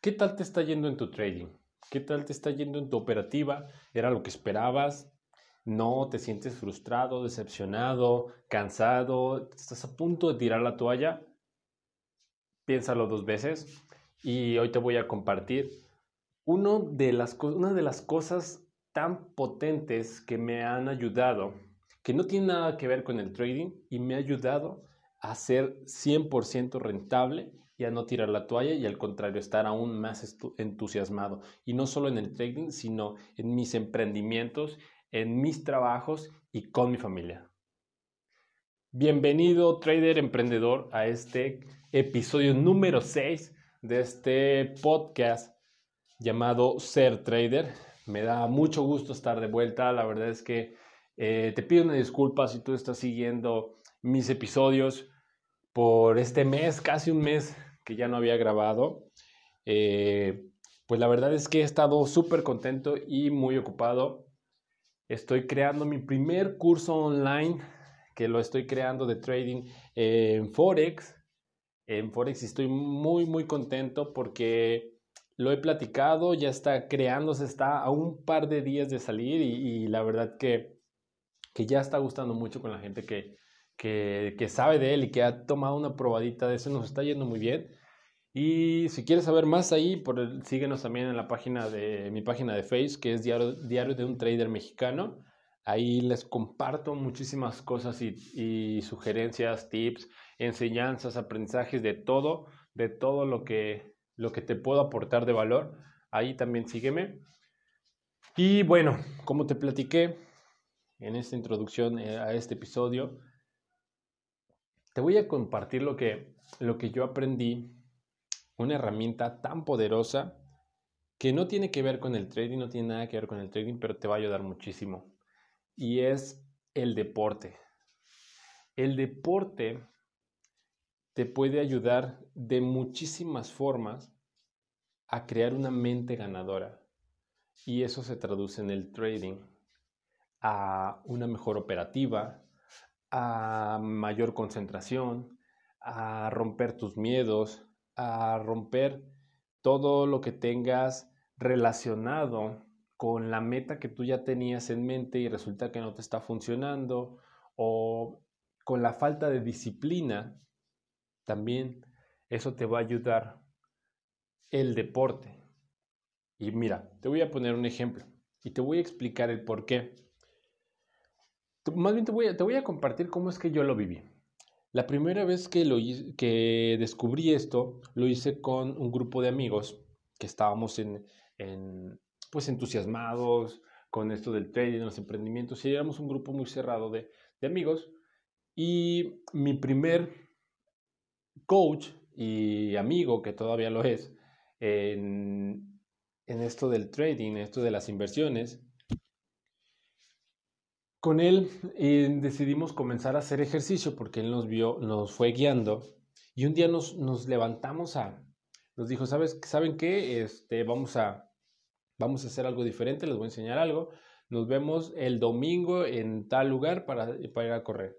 ¿Qué tal te está yendo en tu trading? ¿Qué tal te está yendo en tu operativa? ¿Era lo que esperabas? ¿No te sientes frustrado, decepcionado, cansado? ¿Estás a punto de tirar la toalla? Piénsalo dos veces y hoy te voy a compartir uno de las, una de las cosas tan potentes que me han ayudado, que no tiene nada que ver con el trading y me ha ayudado a ser 100% rentable y a no tirar la toalla y al contrario, estar aún más entusiasmado. Y no solo en el trading, sino en mis emprendimientos, en mis trabajos y con mi familia. Bienvenido, trader emprendedor, a este episodio número 6 de este podcast llamado Ser Trader. Me da mucho gusto estar de vuelta. La verdad es que eh, te pido una disculpa si tú estás siguiendo mis episodios por este mes, casi un mes que ya no había grabado. Eh, pues la verdad es que he estado súper contento y muy ocupado. Estoy creando mi primer curso online, que lo estoy creando de trading en Forex. En Forex estoy muy, muy contento porque lo he platicado, ya está creándose, está a un par de días de salir y, la verdad que, que ya está gustando mucho con la gente que, que, que, sabe de él y que ha tomado una probadita de eso, nos está yendo muy bien. Y si quieres saber más ahí, por el, síguenos también en la página de mi página de Facebook, que es Diario, Diario de un Trader Mexicano. Ahí les comparto muchísimas cosas y, y, sugerencias, tips, enseñanzas, aprendizajes de todo, de todo lo que, lo que te puedo aportar de valor. Ahí también sígueme. Y bueno, como te platiqué en esta introducción eh, a este episodio, te voy a compartir lo que, lo que yo aprendí, una herramienta tan poderosa que no tiene que ver con el trading, no tiene nada que ver con el trading, pero te va a ayudar muchísimo. Y es el deporte. El deporte te puede ayudar de muchísimas formas a crear una mente ganadora. Y eso se traduce en el trading a una mejor operativa, a mayor concentración, a romper tus miedos, a romper todo lo que tengas relacionado con la meta que tú ya tenías en mente y resulta que no te está funcionando o con la falta de disciplina, también eso te va a ayudar el deporte. Y mira, te voy a poner un ejemplo y te voy a explicar el por qué. Más bien te voy a, te voy a compartir cómo es que yo lo viví. La primera vez que, lo, que descubrí esto, lo hice con un grupo de amigos que estábamos en, pues entusiasmados con esto del trading, los emprendimientos, y éramos un grupo muy cerrado de, de amigos. Y mi primer coach y amigo, que todavía lo es, en, en esto del trading, esto de las inversiones, con él eh, decidimos comenzar a hacer ejercicio porque él nos vio, nos fue guiando y un día nos, nos levantamos a, nos dijo, ¿sabes, ¿saben qué? Este, vamos, a, vamos a hacer algo diferente, les voy a enseñar algo. Nos vemos el domingo en tal lugar para, para ir a correr.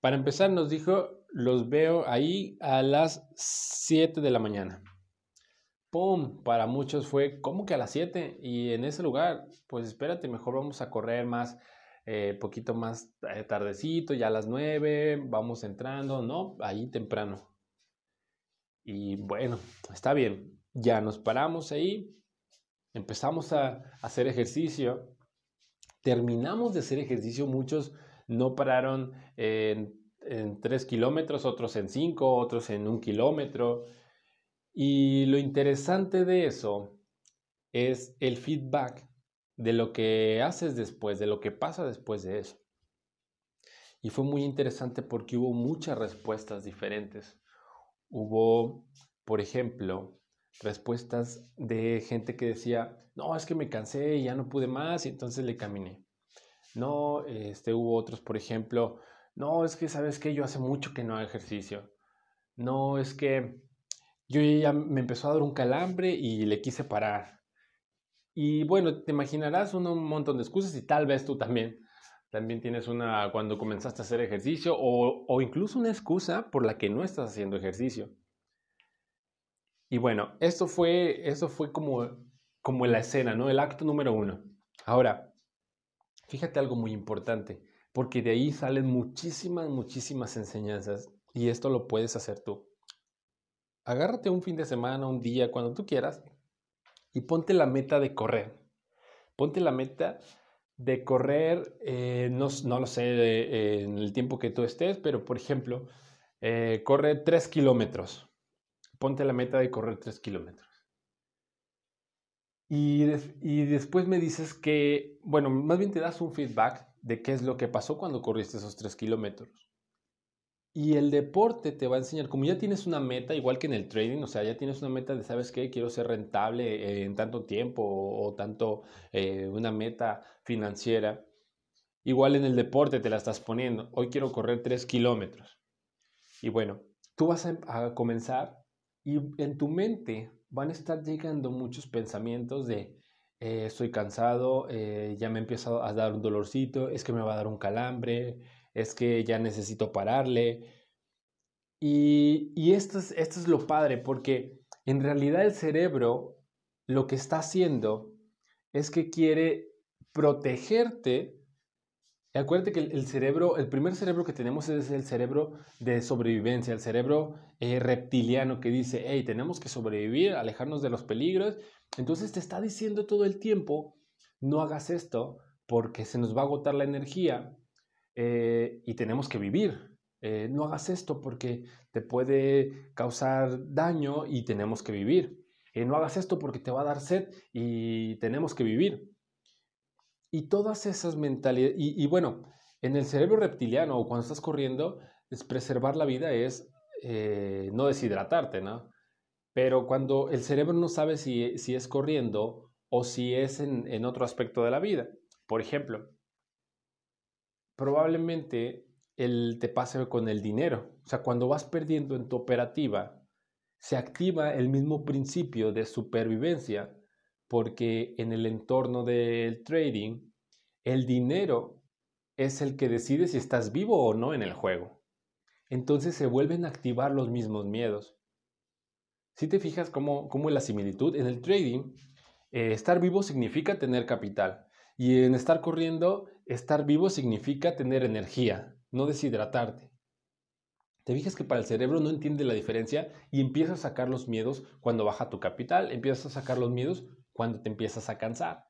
Para empezar nos dijo, los veo ahí a las 7 de la mañana. ¡Pum! Para muchos fue, ¿cómo que a las 7? Y en ese lugar, pues espérate, mejor vamos a correr más eh, poquito más eh, tardecito, ya a las 9, vamos entrando, ¿no? Ahí temprano. Y bueno, está bien, ya nos paramos ahí, empezamos a hacer ejercicio, terminamos de hacer ejercicio, muchos no pararon en, en 3 kilómetros, otros en 5, otros en un kilómetro. Y lo interesante de eso es el feedback de lo que haces después, de lo que pasa después de eso. Y fue muy interesante porque hubo muchas respuestas diferentes. Hubo, por ejemplo, respuestas de gente que decía, no, es que me cansé y ya no pude más y entonces le caminé. No, este, hubo otros, por ejemplo, no, es que sabes que yo hace mucho que no hago ejercicio. No, es que yo ya me empezó a dar un calambre y le quise parar. Y bueno, te imaginarás un, montón de excusas y tal vez tú también. También tienes una cuando comenzaste a hacer ejercicio o, o incluso una excusa por la que no estás haciendo ejercicio. Y bueno, esto fue, eso fue como, como la escena, ¿no? El acto número uno. Ahora, fíjate algo muy importante, porque de ahí salen muchísimas, muchísimas enseñanzas y esto lo puedes hacer tú. Agárrate un fin de semana, un día, cuando tú quieras, y ponte la meta de correr. Ponte la meta de correr, eh, no, no, lo sé eh, en el tiempo que tú estés, pero por ejemplo, eh, corre 3 kilómetros ponte la meta de correr 3 kilómetros. Y, y, después me dices que, bueno, más bien te das un feedback de qué es lo que pasó cuando corriste esos 3 kilómetros. Y el deporte te va a enseñar, como ya tienes una meta, igual que en el trading, o sea, ya tienes una meta de, ¿sabes qué? Quiero ser rentable en tanto tiempo o, tanto eh, una meta financiera. Igual en el deporte te la estás poniendo. Hoy quiero correr 3 kilómetros. Y bueno, tú vas a, comenzar y en tu mente van a estar llegando muchos pensamientos de eh, estoy cansado, eh, ya me empieza a dar un dolorcito, es que me va a dar un calambre, es que ya necesito pararle. Y, y esto, es, esto es lo padre, porque en realidad el cerebro lo que está haciendo es que quiere protegerte Acuérdate que el, cerebro, el primer cerebro que tenemos es el cerebro de sobrevivencia, el cerebro eh, reptiliano que dice, hey, tenemos que sobrevivir, alejarnos de los peligros. Entonces te está diciendo todo el tiempo, no hagas esto porque se nos va a agotar la energía eh, y tenemos que vivir. Eh, no hagas esto porque te puede causar daño y tenemos que vivir. no hagas esto porque te va a dar sed y tenemos que vivir. Y todas esas mentalidades, y, bueno, en el cerebro reptiliano o cuando estás corriendo, es preservar la vida es eh, no deshidratarte, ¿no? Pero cuando el cerebro no sabe si, si es corriendo o si es en otro aspecto de la vida. Por ejemplo, probablemente el, te pase con el dinero. O sea, cuando vas perdiendo en tu operativa, se activa el mismo principio de supervivencia porque en el entorno del trading, el dinero es el que decide si estás vivo o no en el juego. Entonces se vuelven a activar los mismos miedos. Si te fijas cómo, cómo es la similitud, en el trading, eh, estar vivo significa tener capital. Y en estar corriendo, estar vivo significa tener energía, no deshidratarte. Te fijas que para el cerebro no entiende la diferencia y empieza a sacar los miedos cuando baja tu capital, empiezas a sacar los miedos cuando te empiezas a cansar.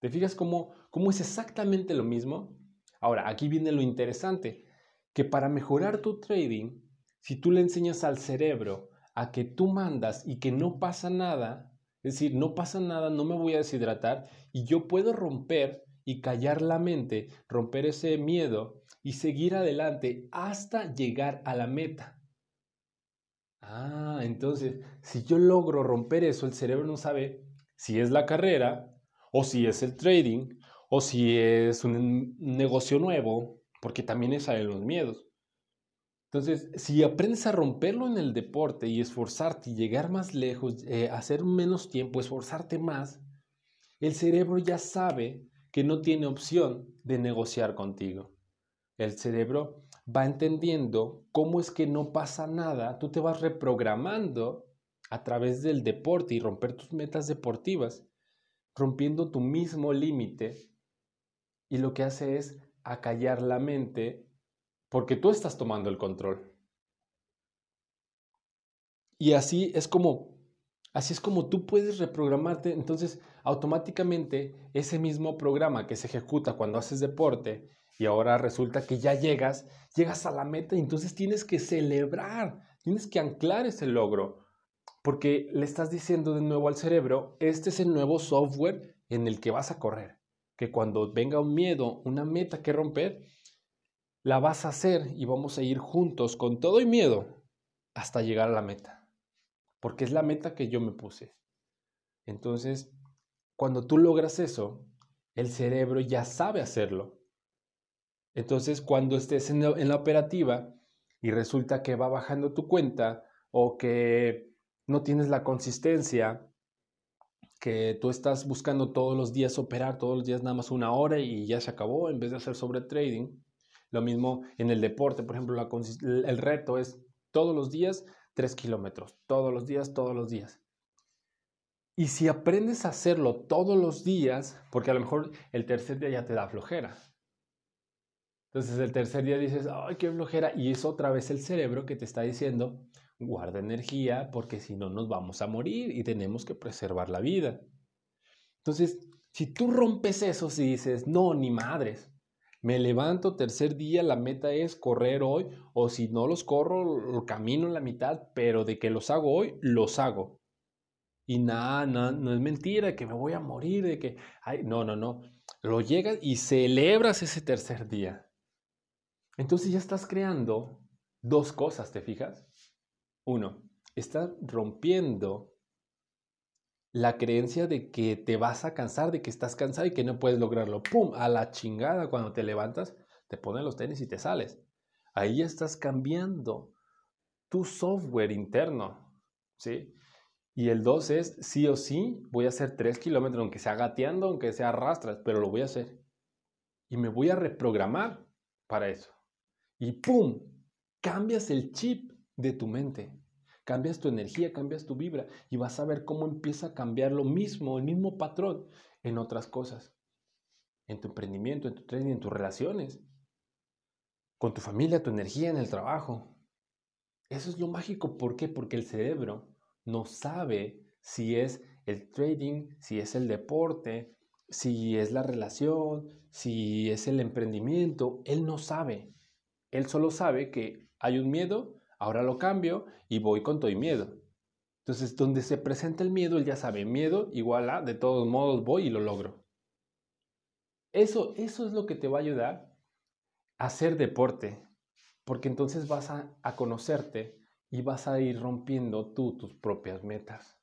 ¿Te fijas cómo, cómo es exactamente lo mismo? Ahora, aquí viene lo interesante, que para mejorar tu trading, si tú le enseñas al cerebro a que tú mandas y que no pasa nada, es decir, no pasa nada, no me voy a deshidratar y yo puedo romper y callar la mente, romper ese miedo y seguir adelante hasta llegar a la meta. Ah, entonces, si yo logro romper eso, el cerebro no sabe si es la carrera, o si es el trading, o si es un negocio nuevo, porque también es en los miedos. Entonces, si aprendes a romperlo en el deporte y esforzarte y llegar más lejos, eh, hacer menos tiempo, esforzarte más, el cerebro ya sabe que no tiene opción de negociar contigo. El cerebro va entendiendo cómo es que no pasa nada, tú te vas reprogramando a través del deporte y romper tus metas deportivas, rompiendo tu mismo límite y lo que hace es acallar la mente porque tú estás tomando el control. Y así es como así es como tú puedes reprogramarte, entonces automáticamente ese mismo programa que se ejecuta cuando haces deporte y ahora resulta que ya llegas, llegas a la meta y entonces tienes que celebrar, tienes que anclar ese logro porque le estás diciendo de nuevo al cerebro, este es el nuevo software en el que vas a correr, que cuando venga un miedo, una meta que romper, la vas a hacer y vamos a ir juntos con todo y miedo hasta llegar a la meta, porque es la meta que yo me puse. Entonces, cuando tú logras eso, el cerebro ya sabe hacerlo. Entonces, cuando estés en la, operativa y resulta que va bajando tu cuenta o que no tienes la consistencia, que tú estás buscando todos los días operar, todos los días nada más una hora y ya se acabó en vez de hacer sobre trading. Lo mismo en el deporte, por ejemplo, el reto es todos los días 3 kilómetros, todos los días, todos los días. Y si aprendes a hacerlo todos los días, porque a lo mejor el tercer día ya te da flojera. Entonces el tercer día dices, ay, qué flojera. Y es otra vez el cerebro que te está diciendo, guarda energía porque si no nos vamos a morir y tenemos que preservar la vida. Entonces, si tú rompes eso, si dices, no, ni madres, me levanto tercer día, la meta es correr hoy, o si no los corro, lo camino en la mitad, pero de que los hago hoy, los hago. Y nada, nada, no es mentira, que me voy a morir, de que, ay, no, no, no. Lo llegas y celebras ese tercer día. Entonces ya estás creando dos cosas, ¿te fijas? Uno, estás rompiendo la creencia de que te vas a cansar, de que estás cansado y que no puedes lograrlo. ¡Pum! A la chingada cuando te levantas, te pones los tenis y te sales. Ahí estás cambiando tu software interno, ¿sí? Y el 2 es, sí o sí, voy a hacer 3 kilómetros, aunque sea gateando, aunque sea arrastras, pero lo voy a hacer. Y me voy a reprogramar para eso. Y ¡pum! Cambias el chip de tu mente. Cambias tu energía, cambias tu vibra y vas a ver cómo empieza a cambiar lo mismo, el mismo patrón en otras cosas. En tu emprendimiento, en tu trading, en tus relaciones. Con tu familia, tu energía, en el trabajo. Eso es lo mágico. ¿Por qué? Porque el cerebro no sabe si es el trading, si es el deporte, si es la relación, si es el emprendimiento. Él no sabe. Él solo sabe que hay un miedo, ahora lo cambio y voy con todo y miedo. Entonces, donde se presenta el miedo, él ya sabe, miedo igual a, de todos modos voy y lo logro. Eso, eso es lo que te va a ayudar a hacer deporte, porque entonces vas a, a conocerte y vas a ir rompiendo tú tus propias metas.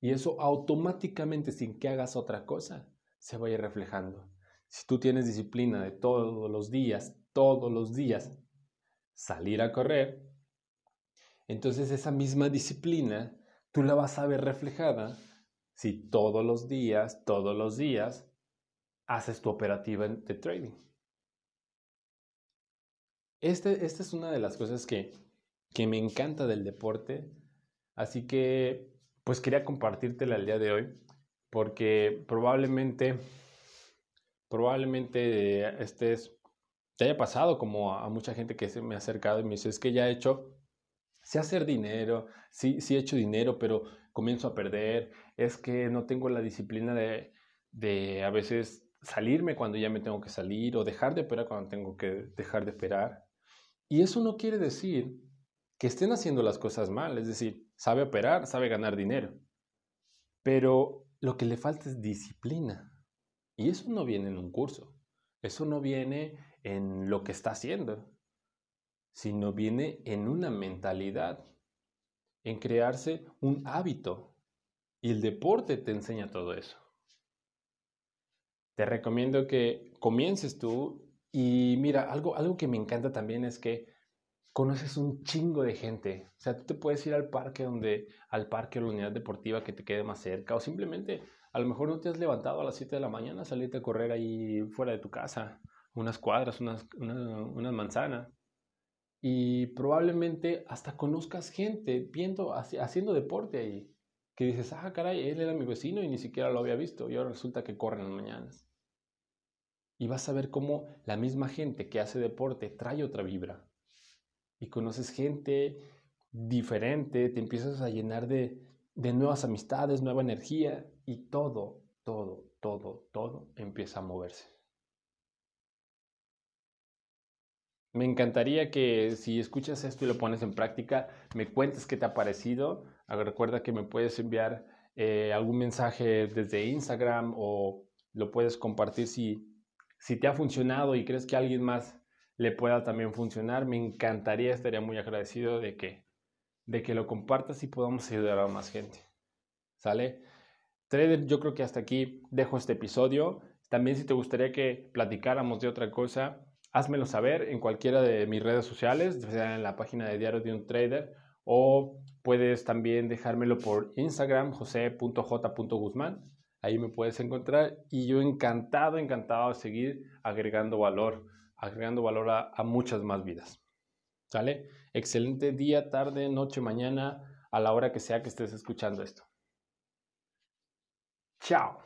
Y eso automáticamente, sin que hagas otra cosa, se va a ir reflejando. Si tú tienes disciplina de todos los días, todos los días, salir a correr, entonces esa misma disciplina tú la vas a ver reflejada si todos los días, todos los días, haces tu operativa de trading. Este, esta es una de las cosas que que me encanta del deporte. Así que, pues quería compartírtela el día de hoy, porque probablemente, probablemente estés, te haya pasado como a, mucha gente que se me ha acercado y me dice, es que ya he hecho, sé hacer dinero, sí, sí he hecho dinero, pero comienzo a perder, es que no tengo la disciplina de, de a veces salirme cuando ya me tengo que salir o dejar de operar cuando tengo que dejar de operar. Y eso no quiere decir que estén haciendo las cosas mal, es decir, sabe operar, sabe ganar dinero, pero lo que le falta es disciplina. Y eso no viene en un curso, eso no viene en lo que está haciendo, sino viene en una mentalidad, en crearse un hábito. Y el deporte te enseña todo eso. Te recomiendo que comiences tú y mira, algo, algo que me encanta también es que conoces un chingo de gente. O sea, tú te puedes ir al parque donde, al parque o la unidad deportiva que te quede más cerca, o simplemente a lo mejor no te has levantado a las 7 de la mañana, salirte a correr ahí fuera de tu casa, unas cuadras, unas, una, manzanas. Y probablemente hasta conozcas gente viendo, haciendo deporte ahí. Que dices, ah, caray, él era mi vecino y ni siquiera lo había visto. Y ahora resulta que corren las mañanas. Y vas a ver cómo la misma gente que hace deporte trae otra vibra y conoces gente diferente, te empiezas a llenar de, de nuevas amistades, nueva energía y todo, todo, todo, todo empieza a moverse. Me encantaría que si escuchas esto y lo pones en práctica, me cuentes qué te ha parecido. Recuerda que me puedes enviar eh, algún mensaje desde Instagram o lo puedes compartir si, si te ha funcionado y crees que alguien más le pueda también funcionar. Me encantaría, estaría muy agradecido de que, de que lo compartas y podamos ayudar a más gente. ¿Sale? Trader, yo creo que hasta aquí dejo este episodio. También si te gustaría que platicáramos de otra cosa, házmelo saber en cualquiera de mis redes sociales, sea en la página de Diario de un Trader o puedes también dejármelo por Instagram, jose.j.guzmán. Ahí me puedes encontrar y yo encantado, encantado de seguir agregando valor agregando valor a, muchas más vidas. ¿Sale? Excelente día, tarde, noche, mañana, a la hora que sea que estés escuchando esto. Chao.